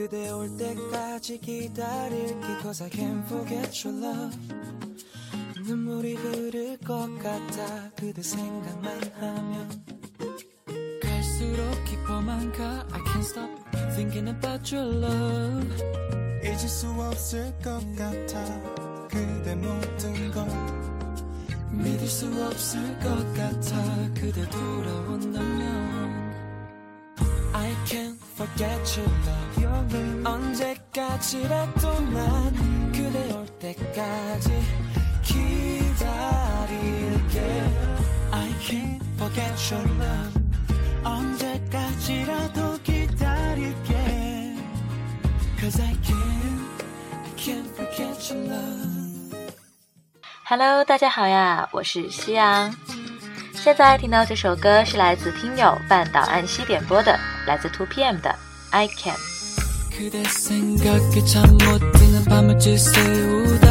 그대 올 때까지 기다릴게. Cause I can't forget your love. 눈물이 흐를 것 같아. 그대 생각만 하면 갈수록 깊어만 가. I can't stop thinking about your love. 잊을 수 없을 것 같아. 그대 모든 걸 믿을 수 없을 것 같아. 그대 돌아온다면 can't forget your love 언제까지라도 난 그대 올 때까지 기다릴게 I can't forget your love 언제까지라도 기다릴게 Cause I can't, I can't forget your love Hello，大家好呀，我是夕阳。现在听到这首歌是来自听友半岛岸西点播的，来自 Two PM 的《 I Can》。 그대 생각에 잠 못 드는 밤을 지새우다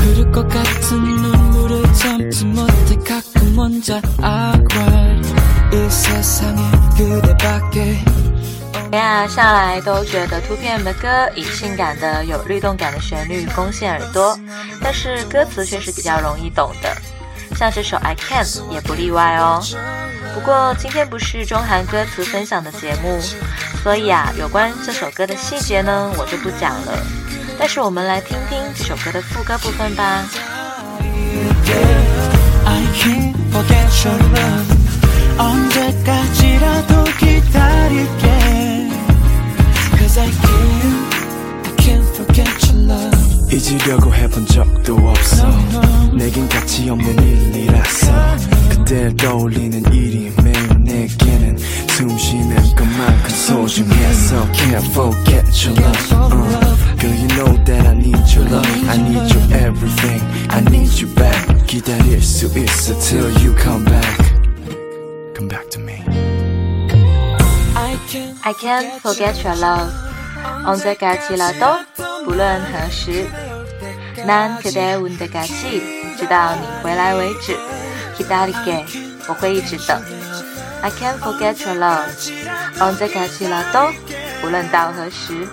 흐를 것 같은 눈물을 참지 못해 가끔 혼자 I cry 이 세상에 그대밖에 呀，向来都觉得 Two PM 的歌以性感的、有律动感的旋律攻陷耳朵，但是歌词却是比较容易懂的， 像这首《I Can》也不例外哦。不过今天不是中韩歌词分享的节目，所以啊，有关这首歌的细节呢，我就不讲了。但是我们来听听这首歌的副歌部分吧。I 잊으려고 해본 적도 없어 내겐 가치 없는 일이라서 그댈 떠올리는 일이 매일 내게는 숨 쉬는 것만큼 소중해서 Can't forget your love uh, Girl you know that I need your love I need your everything I need you back 기다릴 수 있어 till you come back Come back to me I can't I can't forget your love. 언제까지라도, 不论何时. 난 그대 올 때까지, 直到你回来为止. 기다릴게, 我会一直等. I can't forget your love. 언제까지라도, 无论到何时.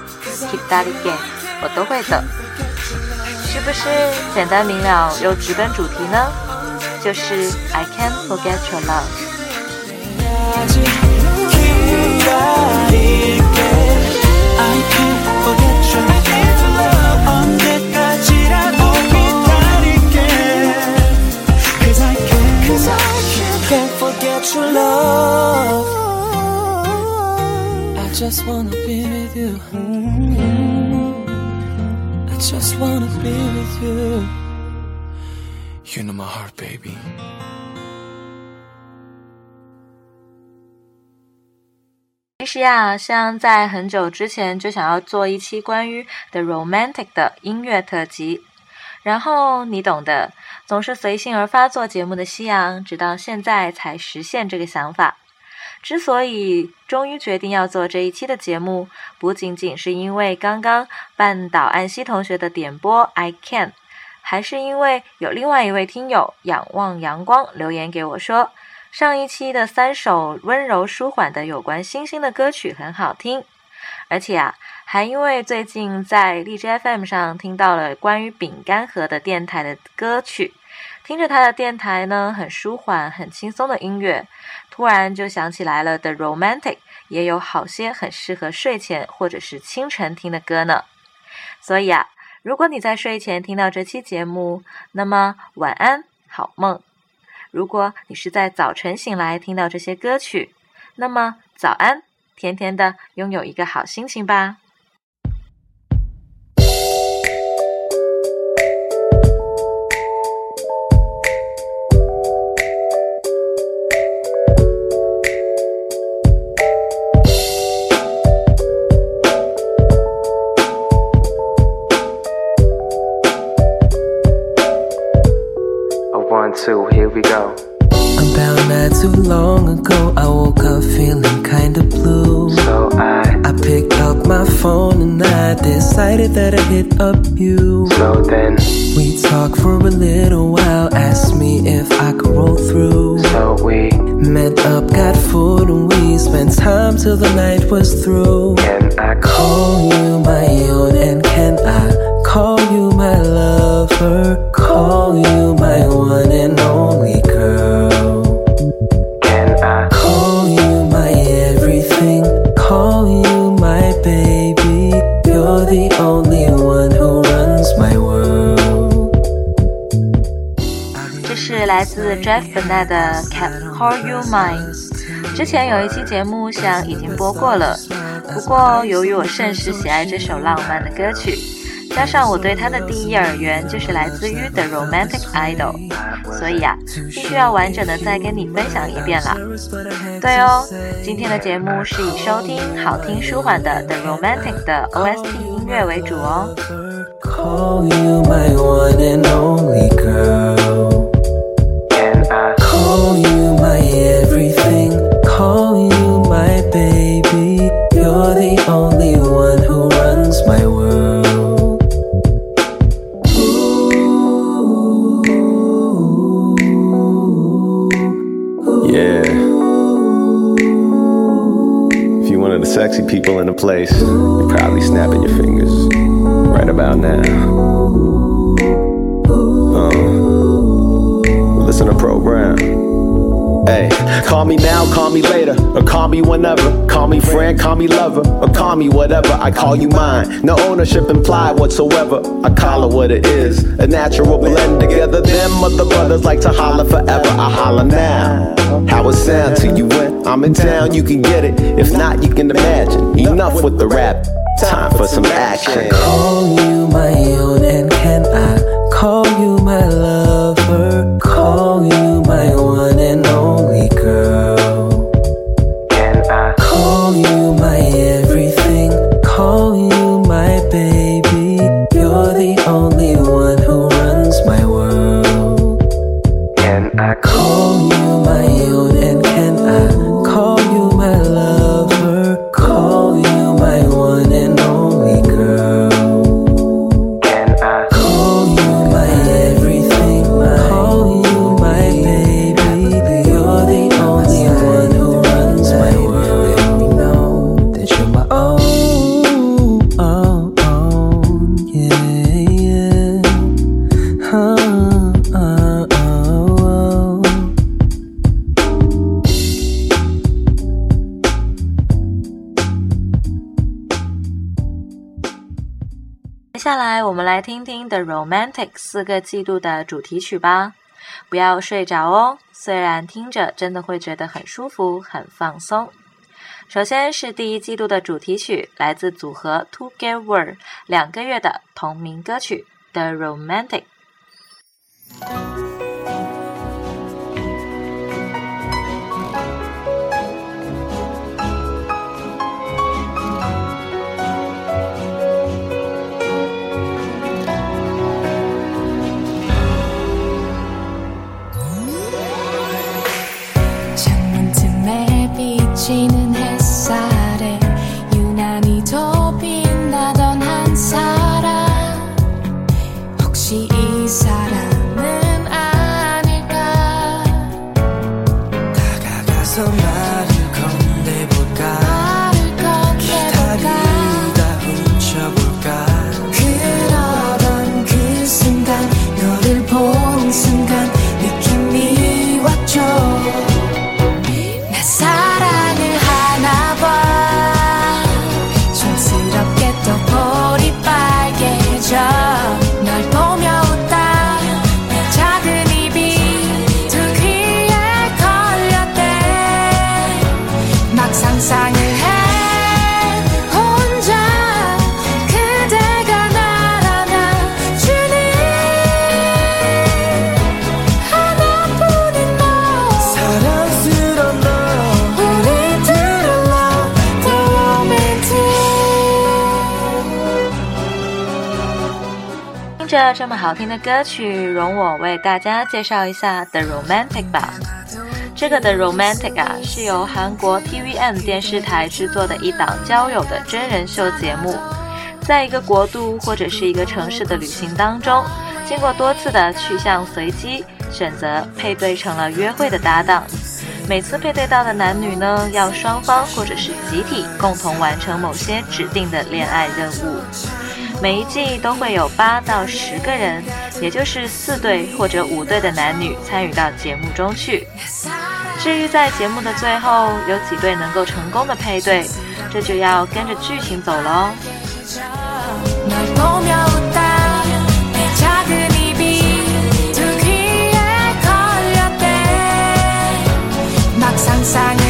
기다릴게, 我都会等. 是不是简单明了又直奔主题呢？就是 I can't forget your love。 can't forget your love I just wanna be with you I just wanna be with you You know my heart baby 其实呀，像在很久之前就想要做一期关于 The Romantic 的音乐特辑， 然后你懂的，总是随性而发做节目的夕阳，直到现在才实现这个想法。之所以终于决定要做这一期的节目，不仅仅是因为刚刚半岛安西同学的点播 I Can，还是因为有另外一位听友仰望阳光留言给我说。上一期的三首温柔舒缓的有关星星的歌曲很好听，而且啊，还因为最近在荔枝 FM 上听到了关于饼干盒的电台的歌曲，听着他的电台呢，很舒缓、很轻松的音乐，突然就想起来了，The Romantic 也有好些很适合睡前或者是清晨听的歌呢。所以啊，如果你在睡前听到这期节目，那么晚安，好梦。如果你是在早晨醒来听到这些歌曲，那么早安，甜甜的拥有一个好心情吧。One, two, here we go About not too long ago, I woke up feeling kinda blue. So I, I picked up my phone and I decided that I'd hit up you. so then, We talked for a little while, asked me if I could roll through. so we Met up, got food, and we spent time. time till the night was through. Can I Call you my own, and can I call you my lover? Call you my one and only girl. Can I Call you my everything. Call you my baby. You're the only one who runs my world. 这是来自 Jeff benett 的《Can Call You Mine》。之前有一期节目想已经播过了，不过由于我甚是喜爱这首浪漫的歌曲，加上我对它的第一耳缘就是来自于 The Romantic Idol，所以呀、必须要完整的再跟你分享一遍啦。对哦，今天的节目是以收听好听舒缓的 The Romantic 的 OST 音乐为主哦。Call you my one and only girl. Can I Call you my everything. Call you my baby. You're the only Yeah. If you're one of the sexy people in the place, you're probably snapping your fingers right about now. Uh, listen to program. Hey, call me now, call me later, or call me whenever. Call me friend, call me lover, or call me whatever. I call you mine. No ownership implied whatsoever. I call it what it is. A natural blend together. Them other brothers like to holler forever. I holler now. How it sound to you when I'm in town? You can get it. If not, you can imagine. Enough with the rap. Time for some action. Call you my own, 接下来我们来听听 The Romantic 四个季度的主题曲吧，不要睡着哦，虽然听着真的会觉得很舒服、很放松。首先是第一季度的主题曲，来自组合 Together 两个月的同名歌曲 The Romantic。着这么好听的歌曲，容我为大家介绍一下 The Romantic 吧。这个 The Romantic 啊，是由韩国 TVN 电视台制作的一档交友的真人秀节目。在一个国度或者是一个城市的旅行当中，经过多次的去向随机，选择配对成了约会的搭档。每次配对到的男女呢，要双方或者是集体共同完成某些指定的恋爱任务。每一季都会有八到十个人，也就是四对或者五对的男女参与到节目中去。至于在节目的最后有几对能够成功的配对，这就要跟着剧情走了哦。 널 보며 웃다 내 작은 입이 두 귀에 걸렸대 막 상상을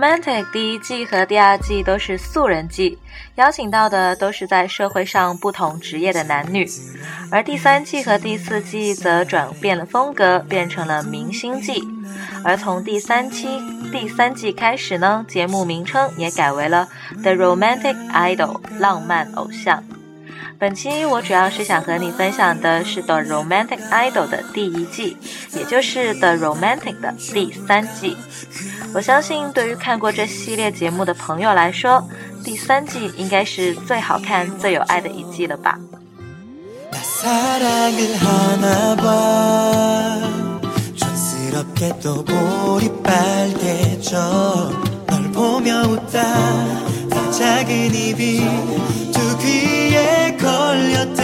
Romantic 第一季和第二季都是素人季，邀请到的都是在社会上不同职业的男女，而第三季和第四季则转变了风格，变成了明星季。而从第三期第三季开始呢，节目名称也改为了 The Romantic Idol 浪漫偶像。本期我主要是想和你分享的是 The Romantic Idol 的第一季，也就是 The Romantic 的第三季。我相信对于看过这系列节目的朋友来说，第三季应该是最好看、最有爱的一季了吧。 걸렸대.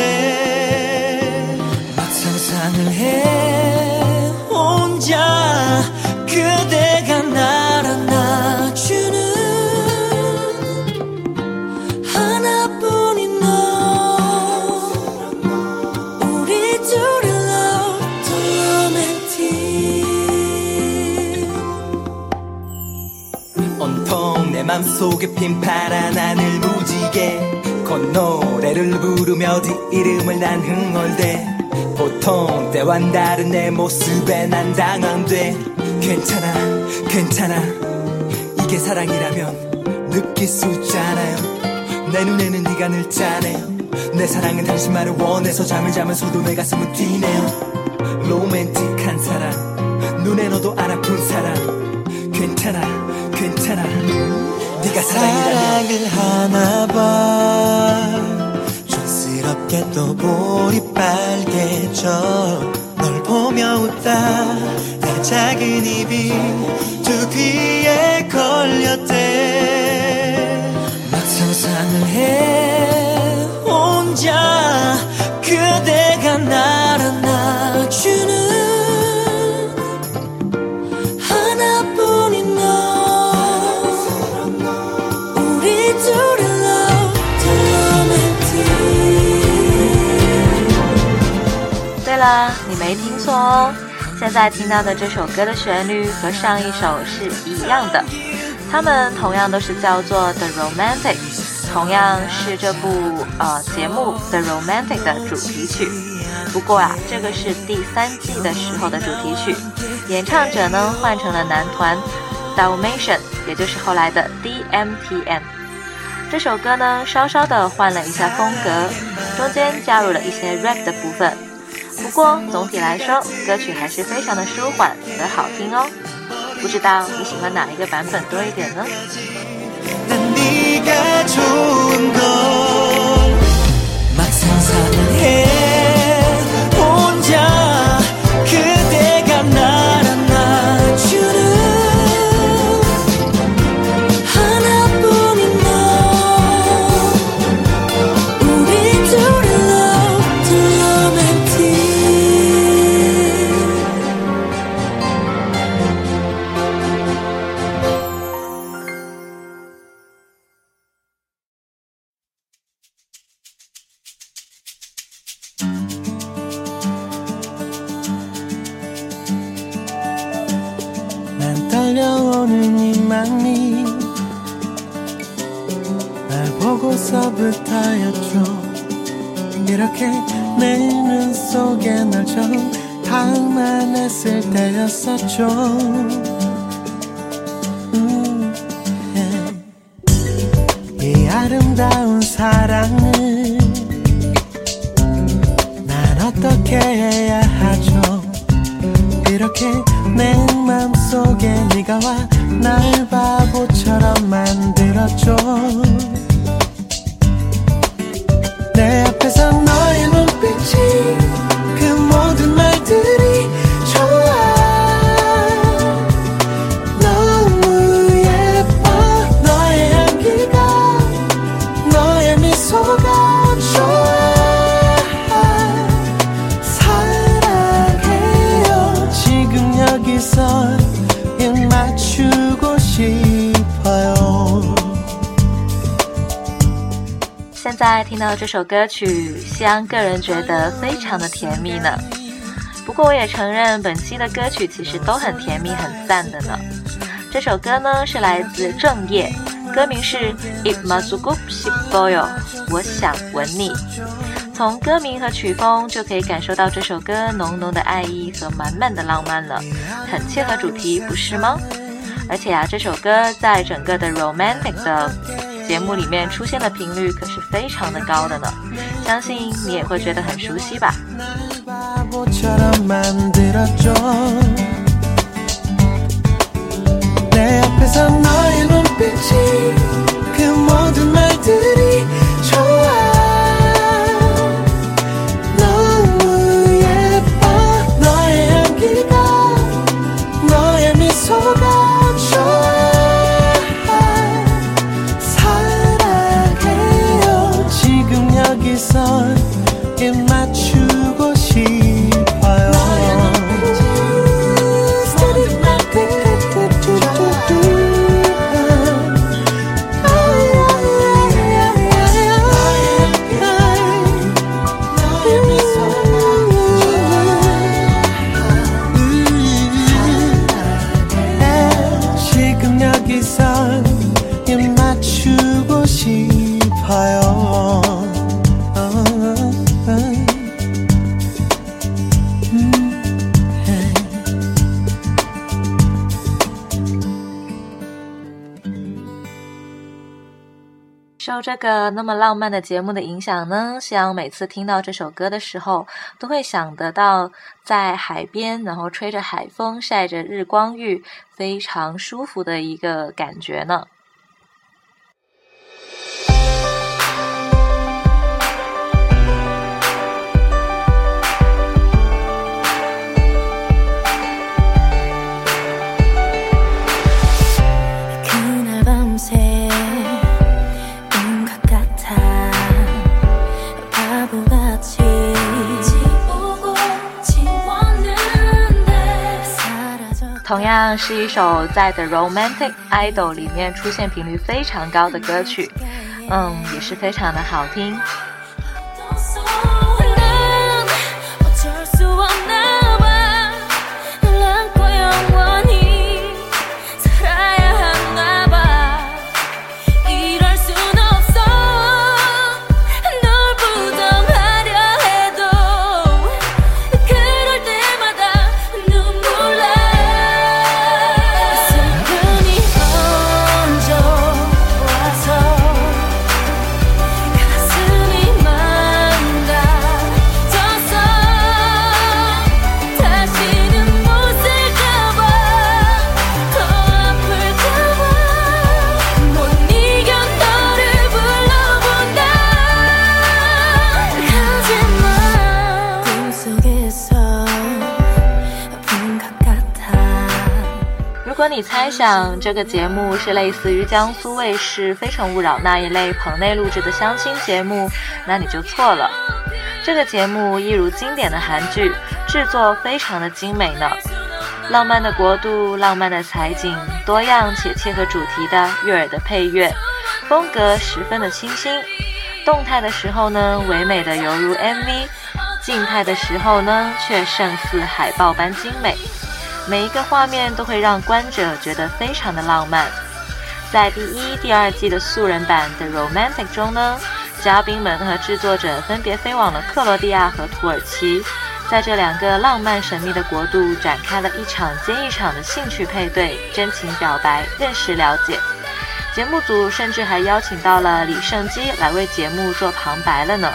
막 상상을 해. 혼자 그대가 날 안아주는 하나뿐인 너. 우리 둘의 love romantic 온통 내 맘속에 핀 파란 하늘 무지개. 콧노래를 부르며 네 이름을 난 흥얼대. 보통 때와는 다른 내 모습에 난 당황돼. 괜찮아 괜찮아. 이게 사랑이라면 느낄 수 있잖아요. 내 눈에는 네가 늘 짜네요 내 사랑은 당신만을 원해서 잠을 자면서도 내 가슴은 뛰네요. 로맨틱한 사랑. 눈에 넣어도 안 아픈 사랑. 괜찮아 괜찮아 네가 사랑을 하나 봐. 촌스럽게 또 볼이 빨개져. 널 보며 웃다. 내 작은 입이 두 귀에 걸렸대 没听错哦，现在听到的这首歌的旋律和上一首是一样的，它们同样都是叫做 The Romantic，同样是这部呃节目 The Romantic 的主题曲。不过啊，这个是第三季的时候的主题曲，演唱者呢换成了男团 Dalmatian，也就是后来的 DMTM。这首歌呢，稍稍的换了一下风格，中间加入了一些 rap 的部分。不过总体来说，歌曲还是非常的舒缓和好听哦。不知道你喜欢哪一个版本多一点呢？ 보고서부터였죠. 이렇게 내 눈 속에 널 처음 담아냈을 때였었죠. 음, 예. 이 아름다운 사랑을 난 어떻게 해야 하죠? 이렇게 내 맘속에 네가 와 날 바보처럼 만들었죠 눈빛이 그 모든 말들이 좋아 너무 예뻐 너의 향기가 너의 미소가 좋아 사랑해요 지금 여기서 입 맞추고 싶어요 现在听到这首歌曲， 西安个人觉得非常的甜蜜呢。不过我也承认，本期的歌曲其实都很甜蜜、很赞的呢。这首歌呢是来自正业，歌名是《If Masugup s i b o y o 我想吻你。从歌名和曲风就可以感受到这首歌浓浓的爱意和满满的浪漫了，很切合主题，不是吗？而且啊，这首歌在整个的 romantic 的节目里面出现的频率可是非常的高的呢，相信你也会觉得很熟悉吧。受这个那么浪漫的节目的影响呢，夕阳每次听到这首歌的时候，都会想得到在海边，然后吹着海风，晒着日光浴，非常舒服的一个感觉呢。同样是一首在《The Romantic Idol》里面出现频率非常高的歌曲，嗯，也是非常的好听。如果你猜想这个节目是类似于江苏卫视《非诚勿扰》那一类棚内录制的相亲节目，那你就错了。这个节目一如经典的韩剧，制作非常的精美呢。浪漫的国度，浪漫的采景，多样且切合主题的悦耳的配乐，风格十分的清新。动态的时候呢，唯美的犹如 MV；静态的时候呢，却胜似海报般精美。每一个画面都会让观者觉得非常的浪漫。在第一、第二季的素人版 The《Romantic》中呢，嘉宾们和制作者分别飞往了克罗地亚和土耳其，在这两个浪漫神秘的国度展开了一场接一场的兴趣配对、真情表白、认识了解。节目组甚至还邀请到了李胜基来为节目做旁白了呢。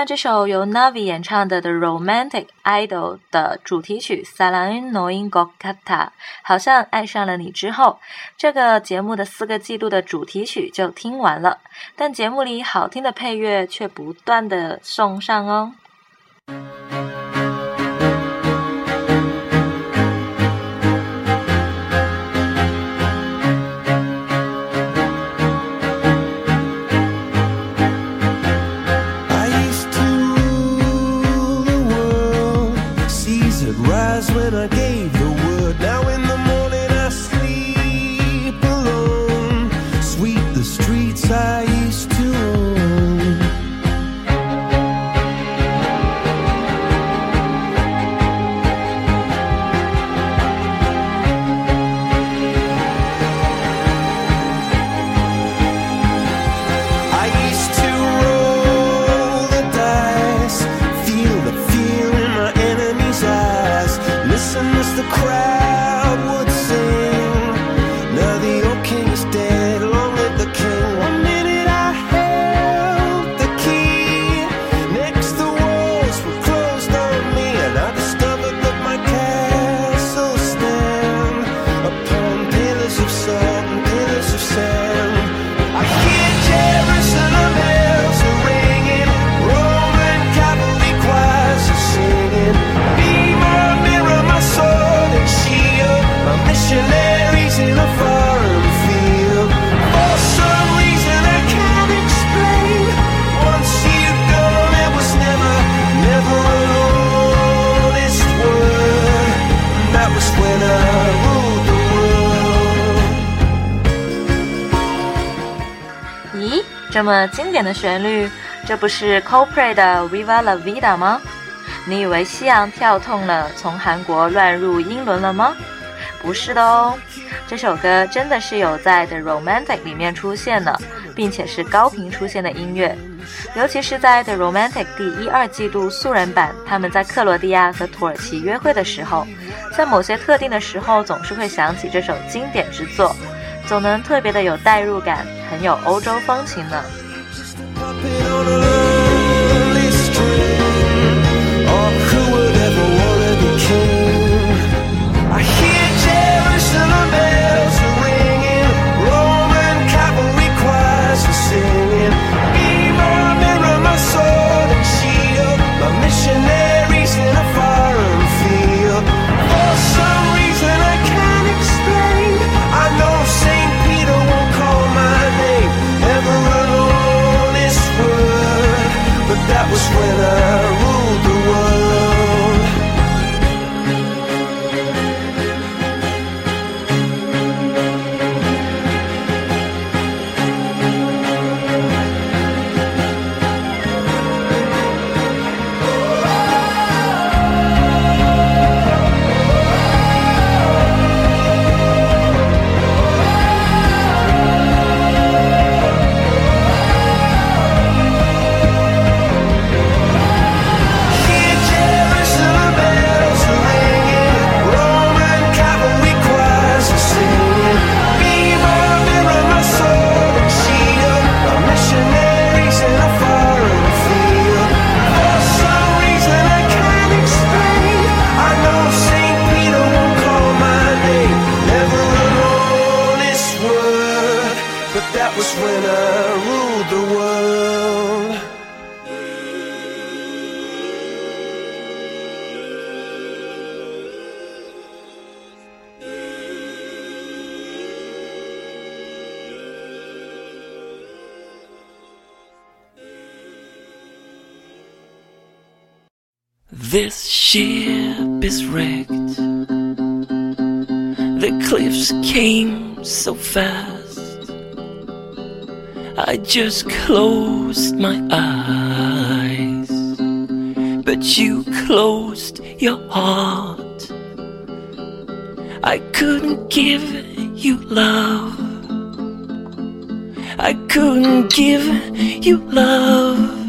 那这首由 Navi 演唱的《The Romantic Idol》的主题曲《Salang Noin Gokata》，好像爱上了你之后，这个节目的四个季度的主题曲就听完了，但节目里好听的配乐却不断的送上哦。again. 这么经典的旋律，这不是 Coldplay 的 Viva La Vida 吗？你以为西洋跳痛了，从韩国乱入英伦了吗？不是的哦，这首歌真的是有在 The Romantic 里面出现的，并且是高频出现的音乐。尤其是在 The Romantic 第一、二季度素人版，他们在克罗地亚和土耳其约会的时候，在某些特定的时候，总是会想起这首经典之作，总能特别的有代入感，很有欧洲风情呢。This ship is wrecked. The cliffs came so fast. I just closed my eyes. But you closed your heart. I couldn't give you love. I couldn't give you love.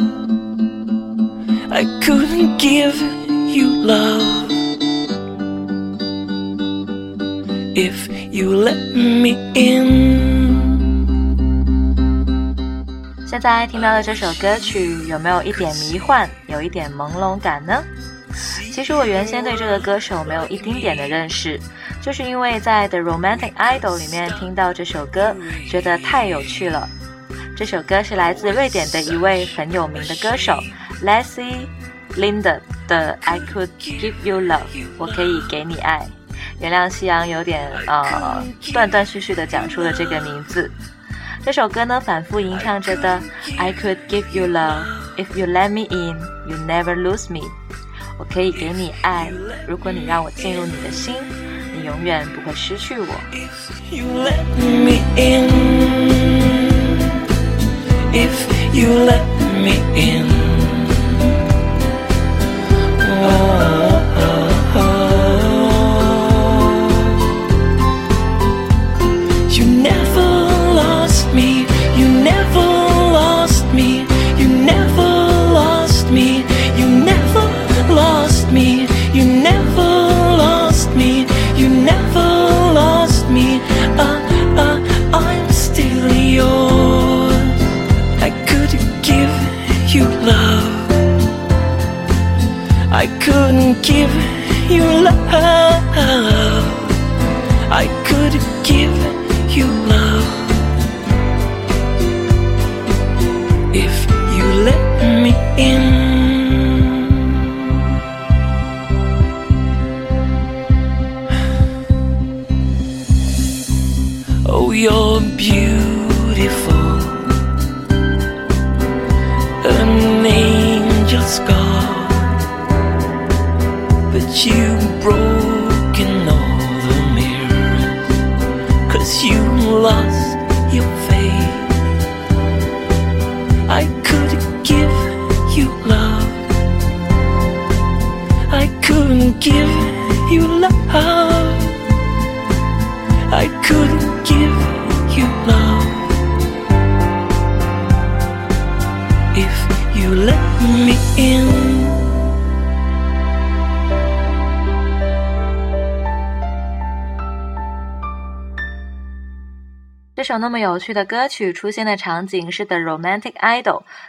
I couldn't give you love. If you let me in. 现在听到的这首歌曲有没有一点迷幻，有一点朦胧感呢？其实我原先对这个歌手没有一丁点的认识，就是因为在《The Romantic Idol》里面听到这首歌，觉得太有趣了。这首歌是来自瑞典的一位很有名的歌手 Leslie Linda 的《I Could Give You Love》，我可以给你爱。原谅夕阳有点呃断断续续的讲出了这个名字。这首歌呢，反复吟唱着的 "I could give you love if you let me in, you never lose me"，我可以给你爱，如果你让我进入你的心，你永远不会失去我。you let me in. If you let me in. Let me in. 这首那么有趣的歌曲出现的场景是《The Romantic Idol》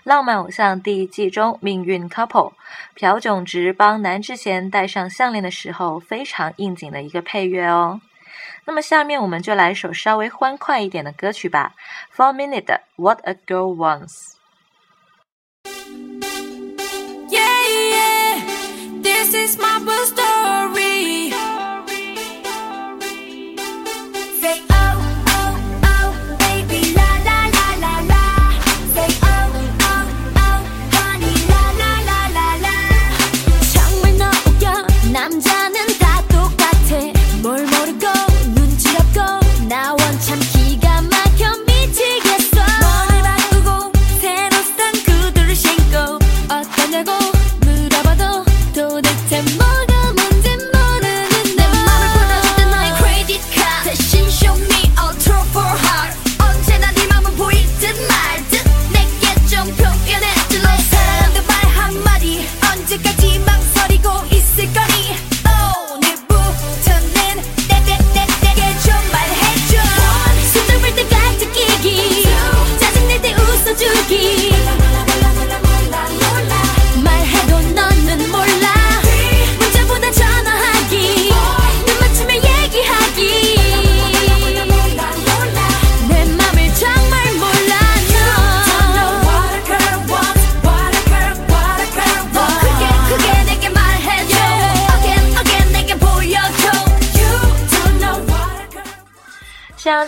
浪漫偶像第一季中命运 couple 朴炯植帮南智贤戴上项链的时候非常应景的一个配乐哦。那么下面我们就来一首稍微欢快一点的歌曲吧，Four Minute 的《What a Girl Wants》。This is my story.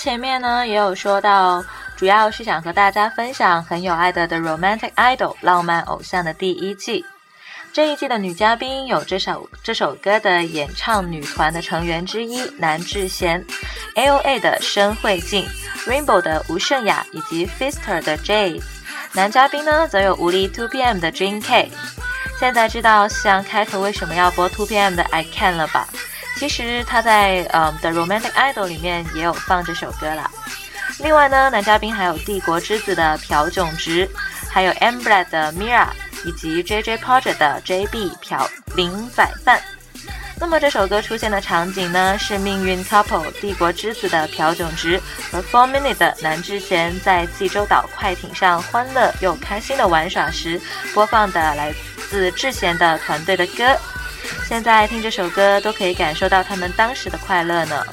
前面呢也有说到，主要是想和大家分享很有爱的《的 Romantic Idol》浪漫偶像的第一季。这一季的女嘉宾有这首这首歌的演唱女团的成员之一南智贤，A.O.A 的申慧静，Rainbow 的吴胜雅以及 Fister 的 J。男嘉宾呢则有无力 Two PM 的 Jin K。现在知道像开头为什么要播 Two PM 的 I Can 了吧？其实他在呃 The Romantic Idol 里面也有放这首歌啦。另外呢，男嘉宾还有帝国之子的朴炯植，还有 a m b r a d 的 Mira。以及 J J Project 的 J B 朴林宰范。那么这首歌出现的场景呢，是命运 couple 帝国之子的朴炯植和 Four Minute 的南智贤在济州岛快艇上欢乐又开心的玩耍时播放的来自智贤的团队的歌。现在听这首歌都可以感受到他们当时的快乐呢。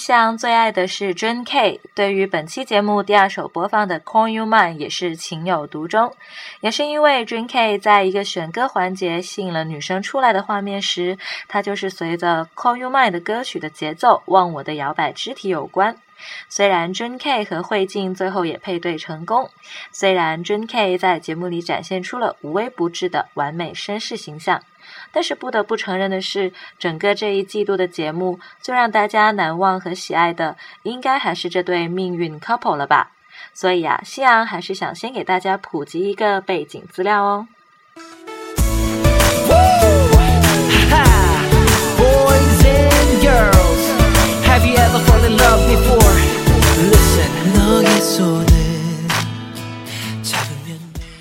像最爱的是 Jun K，对于本期节目第二首播放的《Call You Mine》也是情有独钟，也是因为 Jun K 在一个选歌环节吸引了女生出来的画面时，他就是随着《Call You Mine》的歌曲的节奏忘我的摇摆肢体有关。虽然 Jun K 和慧静最后也配对成功，虽然 Jun K 在节目里展现出了无微不至的完美绅士形象。但是不得不承认的是，整个这一季度的节目，最让大家难忘和喜爱的应该还是这对命运 couple 了吧，所以啊，夕阳还是想先给大家普及一个背景资料哦。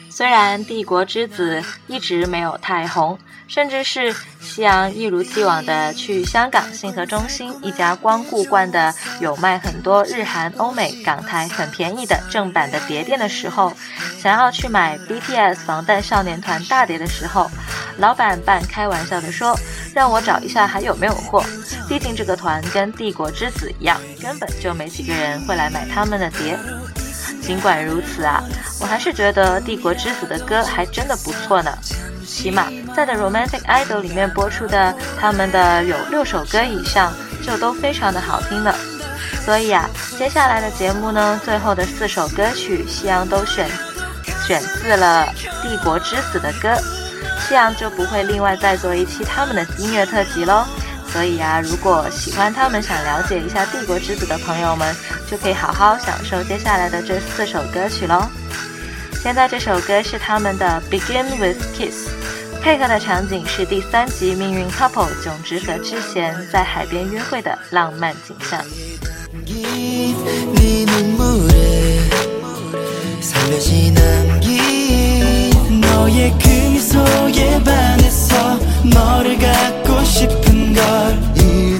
虽然帝国之子一直没有太红。甚至是夕阳一如既往的去香港信和中心一家光顾惯的有卖很多日韩、欧美、港台很便宜的正版的碟店的时候，想要去买 BTS 防弹少年团大碟的时候，老板半开玩笑的说：“让我找一下还有没有货。”毕竟这个团跟《帝国之子》一样，根本就没几个人会来买他们的碟。尽管如此啊，我还是觉得《帝国之子》的歌还真的不错呢。起码在《The Romantic Idol》里面播出的他们的有六首歌以上，就都非常的好听了。所以啊，接下来的节目呢，最后的四首歌曲，夕阳都选选自了《帝国之子》的歌，夕阳就不会另外再做一期他们的音乐特辑喽。所以啊，如果喜欢他们、想了解一下《帝国之子》的朋友们，就可以好好享受接下来的这四首歌曲喽。现在这首歌是他们的《Begin with Kiss》，配合的场景是第三集命运 couple 炯植和智贤在海边约会的浪漫景象。 너의 그 미소에 반해서 너를 갖고 싶은 걸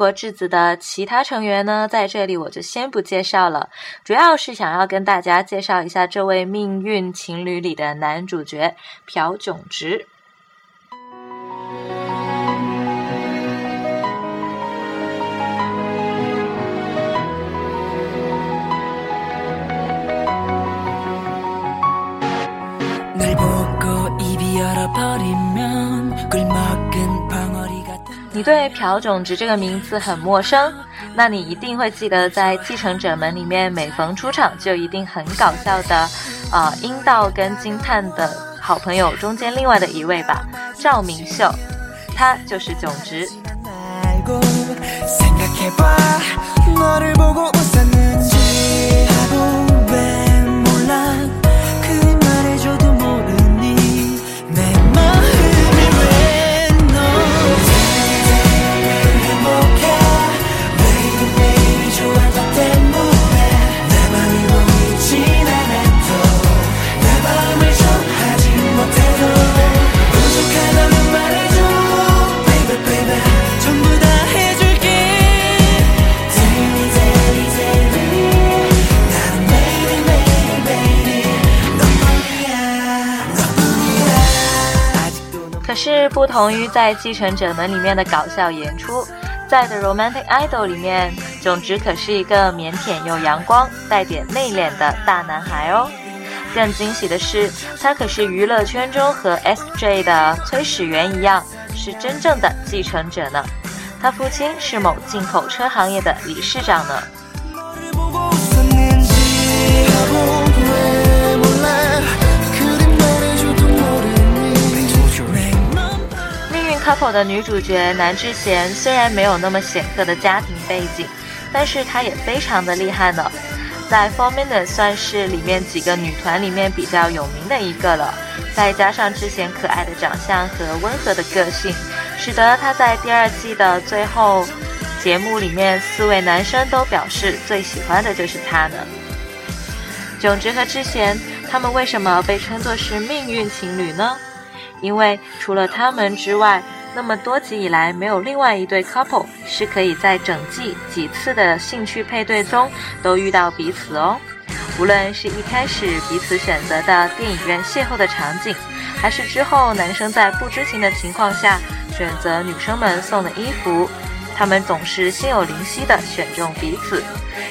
国质子的其他成员呢，在这里我就先不介绍了，主要是想要跟大家介绍一下这位命运情侣里的男主角朴炯植。你对朴炯植这个名字很陌生，那你一定会记得在《继承者们》里面每逢出场就一定很搞笑的，呃，阴道跟金叹的好朋友中间另外的一位吧，赵明秀，他就是炯植。可是不同于在《继承者们》里面的搞笑演出，在《The Romantic Idol》里面，炯植可是一个腼腆又阳光、带点内敛的大男孩哦。更惊喜的是，他可是娱乐圈中和 SJ 的崔始源一样，是真正的继承者呢。他父亲是某进口车行业的理事长呢。跑跑的女主角南智贤虽然没有那么显赫的家庭背景，但是她也非常的厉害呢。在 Four Minute 算是里面几个女团里面比较有名的一个了，再加上之前可爱的长相和温和的个性，使得她在第二季的最后节目里面，四位男生都表示最喜欢的就是她呢。炯植和智贤，他们为什么被称作是命运情侣呢？因为除了他们之外，那么多集以来没有另外一对 couple 是可以在整季几次的兴趣配对中都遇到彼此哦。无论是一开始彼此选择的电影院邂逅的场景，还是之后男生在不知情的情况下选择女生们送的衣服，他们总是心有灵犀的选中彼此，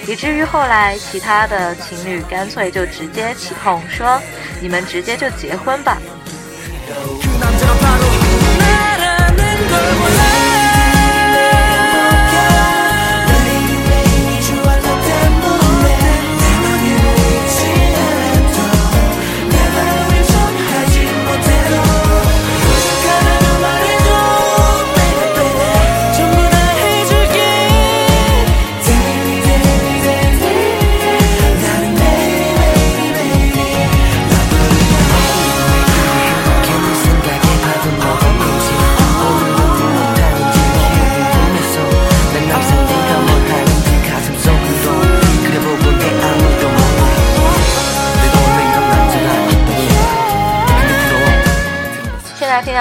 以至于后来其他的情侣干脆就直接起哄说：“你们直接就结婚吧。”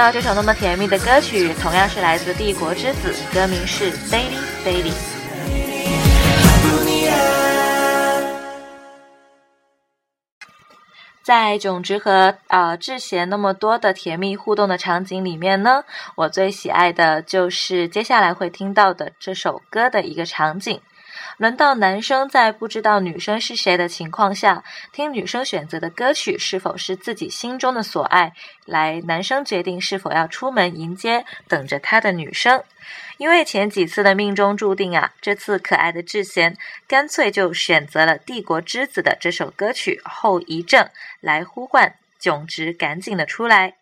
到这首那么甜蜜的歌曲，同样是来自《帝国之子》，歌名是《Daily Daily》。在炯植和呃智贤那么多的甜蜜互动的场景里面呢，我最喜爱的就是接下来会听到的这首歌的一个场景。轮到男生在不知道女生是谁的情况下，听女生选择的歌曲是否是自己心中的所爱，来男生决定是否要出门迎接等着他的女生。因为前几次的命中注定啊，这次可爱的智贤干脆就选择了帝国之子的这首歌曲《后遗症》来呼唤囧直赶紧的出来。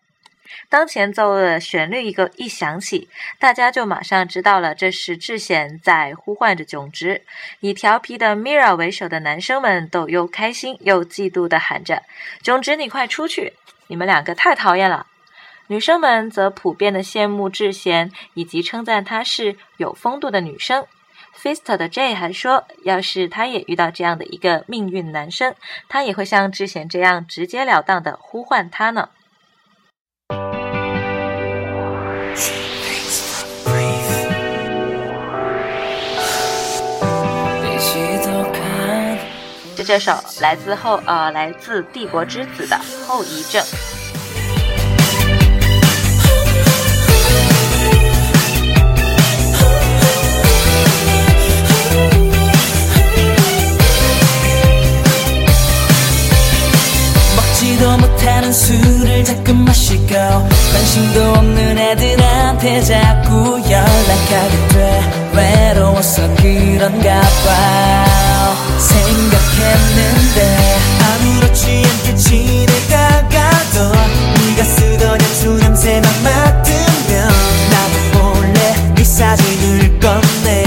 当前奏的旋律一个一响起，大家就马上知道了这是智贤在呼唤着炯植。以调皮的 Mira 为首的男生们都又开心又嫉妒地喊着：“炯植，你快出去！你们两个太讨厌了。”女生们则普遍的羡慕智贤，以及称赞她是有风度的女生。Fist 的 J 还说，要是他也遇到这样的一个命运男生，他也会像智贤这样直截了当的呼唤他呢。这首来自后呃来自帝国之子的后遗症。 먹지도 못하는 술을 자꾸 마시고 관심도 없는 애들한테 자꾸 연락하게 돼 외로워서 그런가 봐 생각했는데 아무렇지 않게 지내다가도 네가 쓰던 향수 냄새만 맡으면 나도 몰래 네 사진을 꺼내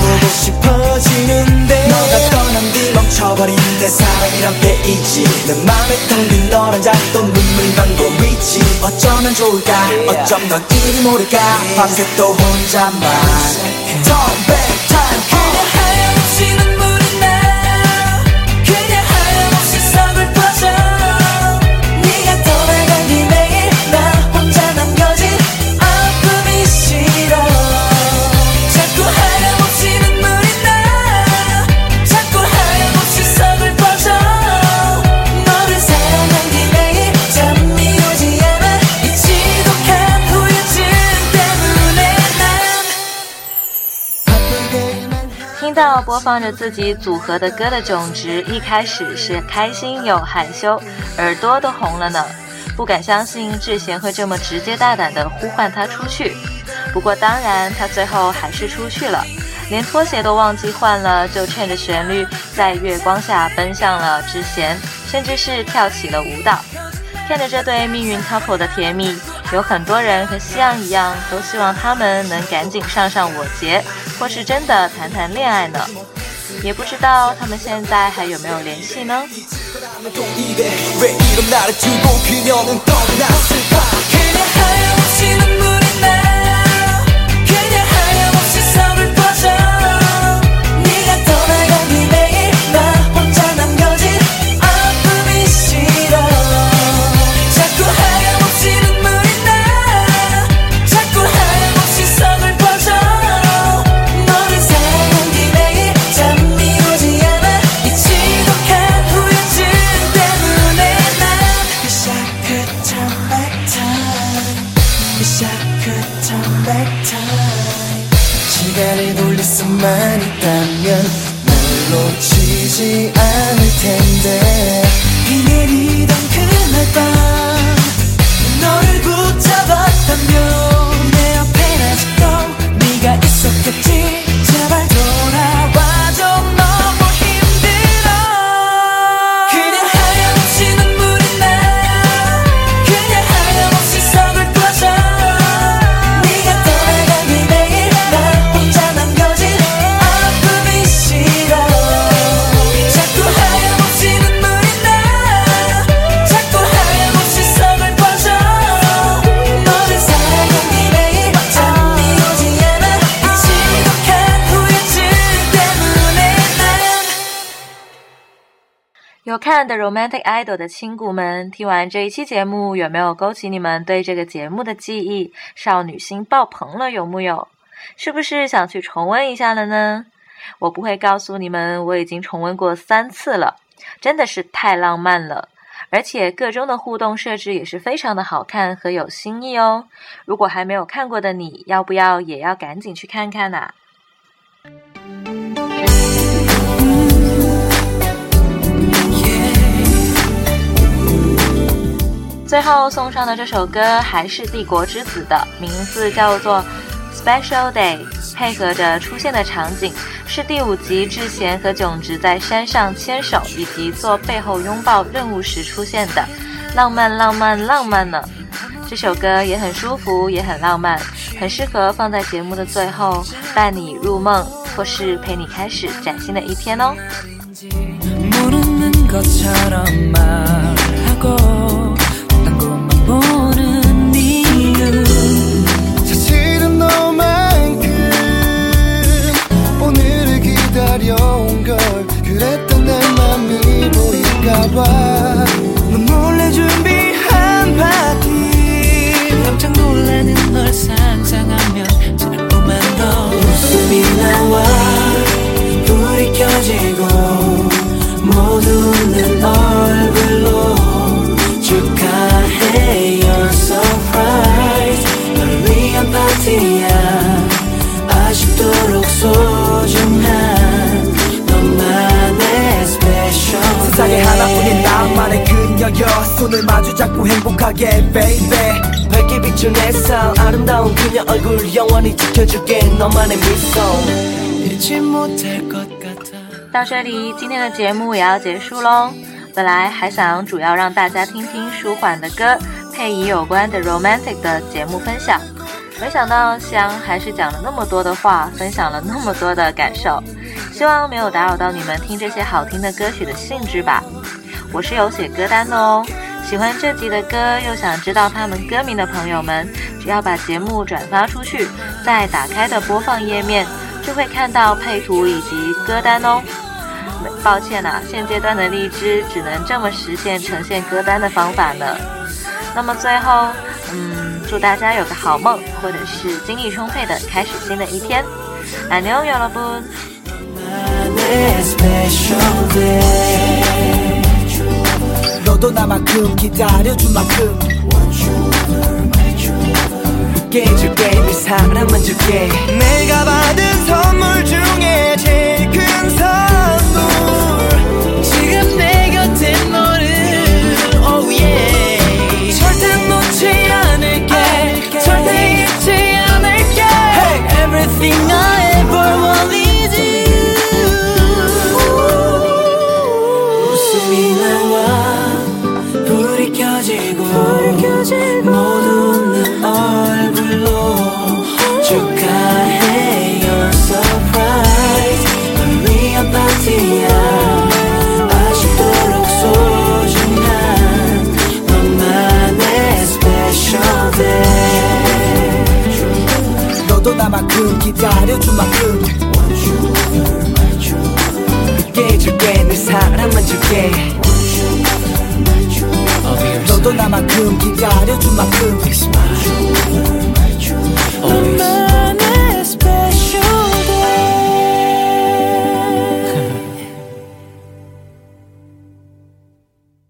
보고 싶어지는데 너가 떠난 뒤 멈춰버리는데 사랑이란 게 있지. 내 맘에 텅빈 너란 작도 눈물만 고이지. 어쩌면 좋을까? 어쩜 넌 이리 모를까? 밤새 또 혼자만. Back 播放着自己组合的歌的种植，一开始是开心又害羞，耳朵都红了呢。不敢相信智贤会这么直接大胆地呼唤他出去。不过当然，他最后还是出去了，连拖鞋都忘记换了，就趁着旋律在月光下奔向了智贤，甚至是跳起了舞蹈。看着这对命运 couple 的甜蜜，有很多人和夕阳一样，都希望他们能赶紧上上我节，或是真的谈谈恋爱呢。也不知道他们现在还有没有联系呢？ 놓치지 않을 텐데 Romantic Idol 的亲骨们，听完这一期节目，有没有勾起你们对这个节目的记忆？少女心爆棚了，有木有？是不是想去重温一下了呢？我不会告诉你们，我已经重温过三次了，真的是太浪漫了。而且各中的互动设置也是非常的好看和有新意哦。如果还没有看过的你，要不要也要赶紧去看看呐、最后送上的这首歌还是帝国之子的，名字叫做《Special Day》，配合着出现的场景是第五集智贤和炯植在山上牵手以及做背后拥抱任务时出现的，浪漫浪漫浪漫呢。这首歌也很舒服，也很浪漫，很适合放在节目的最后，伴你入梦，或是陪你开始崭新的一天哦。 기다려온 걸 그랬던 내 맘이 보일까봐. 넌 몰래 준비한 파티 깜짝 놀라는 널 상상하면 자꾸만 더 웃음이 나와. 불이 켜지고 인 나만의 그녀여 손을 마주 잡고 행복하게 baby 밝게 비춘 햇살 아름다운 그녀 얼굴 영원히 지켜줄게 너만의 미소 잊지 못할 것 같아 到这里，今天的节目也要结束喽。本来还想主要让大家听听舒缓的歌，配以有关的 romantic 的节目分享，没想到香还是讲了那么多的话，分享了那么多的感受。希望没有打扰到你们听这些好听的歌曲的兴致吧。 我是有写歌单的哦，喜欢这集的歌又想知道他们歌名的朋友们，只要把节目转发出去，在打开的播放页面就会看到配图以及歌单哦。抱歉呐、现阶段的荔枝只能这么实现呈现歌单的方法呢。那么最后，嗯，祝大家有个好梦，或者是精力充沛的开始新的一天。안녕여러분。 너도 나만큼 기다려준 만큼. 깨줄게 네 사랑만 줄게. 내가 받은 선물 중에 제일 큰 선물. 지금 내 곁에 너를 oh yeah. 절대 놓지 않을게. 절대 잊지 않을게. Everything I to my girl 깨줄게 늘 사랑만줄게 너도 나만큼 기다려준 만큼 It's my truth, my truth, always